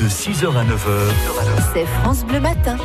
De 6h à 9h. C'est France Bleu Matin.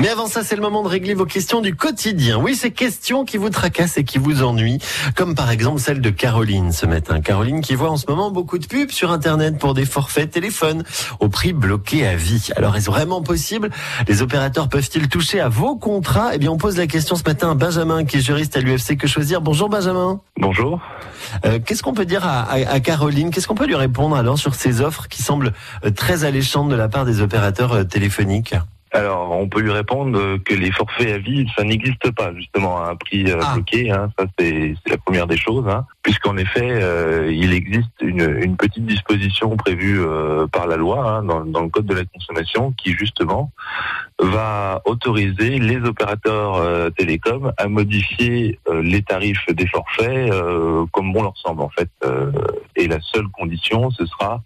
Mais avant ça, c'est le moment de régler vos questions du quotidien. Oui, ces questions qui vous tracassent et qui vous ennuient, comme par exemple celle de Caroline ce matin. Caroline qui voit en ce moment beaucoup de pubs sur Internet pour des forfaits téléphones au prix bloqué à vie. Alors, est-ce vraiment possible? Les opérateurs peuvent-ils toucher à vos contrats? Eh bien, on pose la question ce matin à Benjamin, qui est juriste à l'UFC Que Choisir. Bonjour Benjamin. Bonjour. Euh, Qu'est-ce qu'on peut dire à, à- à Caroline? Qu'est-ce qu'on peut lui répondre alors sur ces offres qui semblent euh, très alléchantes de la part des opérateurs euh, téléphoniques? Alors, on peut lui répondre que les forfaits à vie, ça n'existe pas justement à un prix euh, Ah. bloqué. hein. Ça, c'est c'est la première des choses, hein. puisqu'en effet, euh, il existe une, une petite disposition prévue euh, par la loi hein, dans, dans le code de la consommation qui justement va autoriser les opérateurs euh, télécoms à modifier les tarifs des forfaits euh, comme bon leur semble en fait. Et la seule condition, ce sera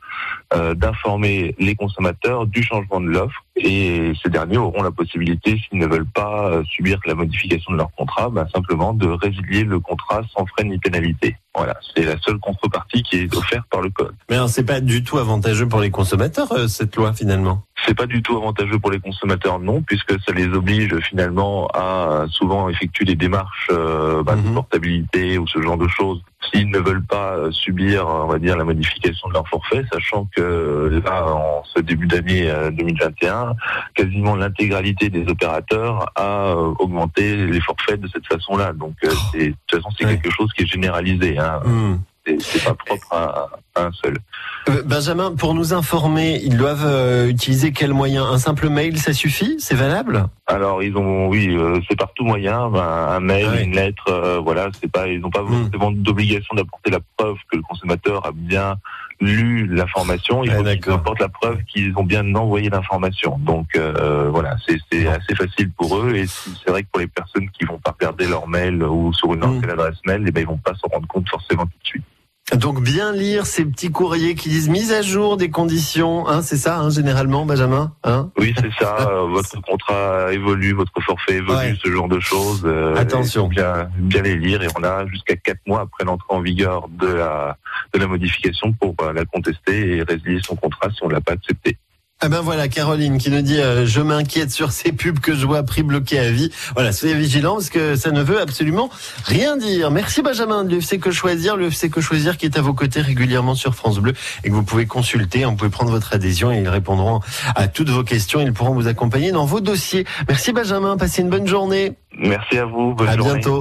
euh, d'informer les consommateurs du changement de l'offre et ces derniers auront la possibilité, s'ils ne veulent pas euh, subir la modification de leur contrat, ben, simplement de résilier le contrat sans frais ni pénalité. Voilà, c'est la seule contrepartie qui est offerte par le code. Mais alors, c'est pas du tout avantageux pour les consommateurs, euh, cette loi, finalement? C'est pas du tout avantageux pour les consommateurs, non, puisque ça les oblige finalement à souvent effectuer des démarches euh, bah, de Mhm. portabilité ou ce genre de choses. S'ils ne veulent pas euh, subir, on va dire, la modification de leur forfait, sachant que euh, là, en ce début d'année euh, 2021, quasiment l'intégralité des opérateurs a euh, augmenté les forfaits de cette façon-là. Donc, euh, c'est- de toute façon, c'est Ouais. quelque chose qui est généralisé. Hein. Hmm. C'est- pas propre à, à un seul. Euh, Benjamin, pour nous informer, ils doivent euh, utiliser quel moyen? Un simple mail, ça suffit? C'est valable? Alors ils ont, oui, euh, c'est par tout moyen, ben, un mail, Ah ouais. une lettre, voilà, c'est pas, ils n'ont pas Hmm. d'obligation d'apporter la preuve que le consommateur a bien lu l'information. Il Ouais, faut qu'ils d'accord. apportent la preuve qu'ils ont bien envoyé l'information. Donc euh, voilà, c'est assez facile pour eux et c'est vrai que pour les personnes qui vont pas regarder leur mail ou sur une Hmm. adresse mail, eh ben ils vont pas s'en rendre compte forcément tout de suite. Donc bien lire ces petits courriers qui disent mise à jour des conditions, hein, c'est ça, hein, généralement, Benjamin hein? Oui, c'est ça. euh, votre contrat évolue, votre forfait évolue, Ouais. ce genre de choses. euh, Attention. Bien, bien les lire et on a jusqu'à quatre mois après l'entrée en vigueur de la de la modification pour bah, la contester et résilier son contrat si on l'a pas accepté. Ah ben voilà, Caroline qui nous dit euh, je m'inquiète sur ces pubs que je vois prix bloqué à vie. Voilà, soyez vigilants parce que ça ne veut absolument rien dire. Merci Benjamin de l'UFC Que Choisir, l'UFC Que Choisir qui est à vos côtés régulièrement sur France Bleu et que vous pouvez consulter, vous pouvez prendre votre adhésion et ils répondront à toutes vos questions, ils pourront vous accompagner dans vos dossiers. Merci Benjamin, passez une bonne journée. Merci à vous. Bonne à journée. bientôt.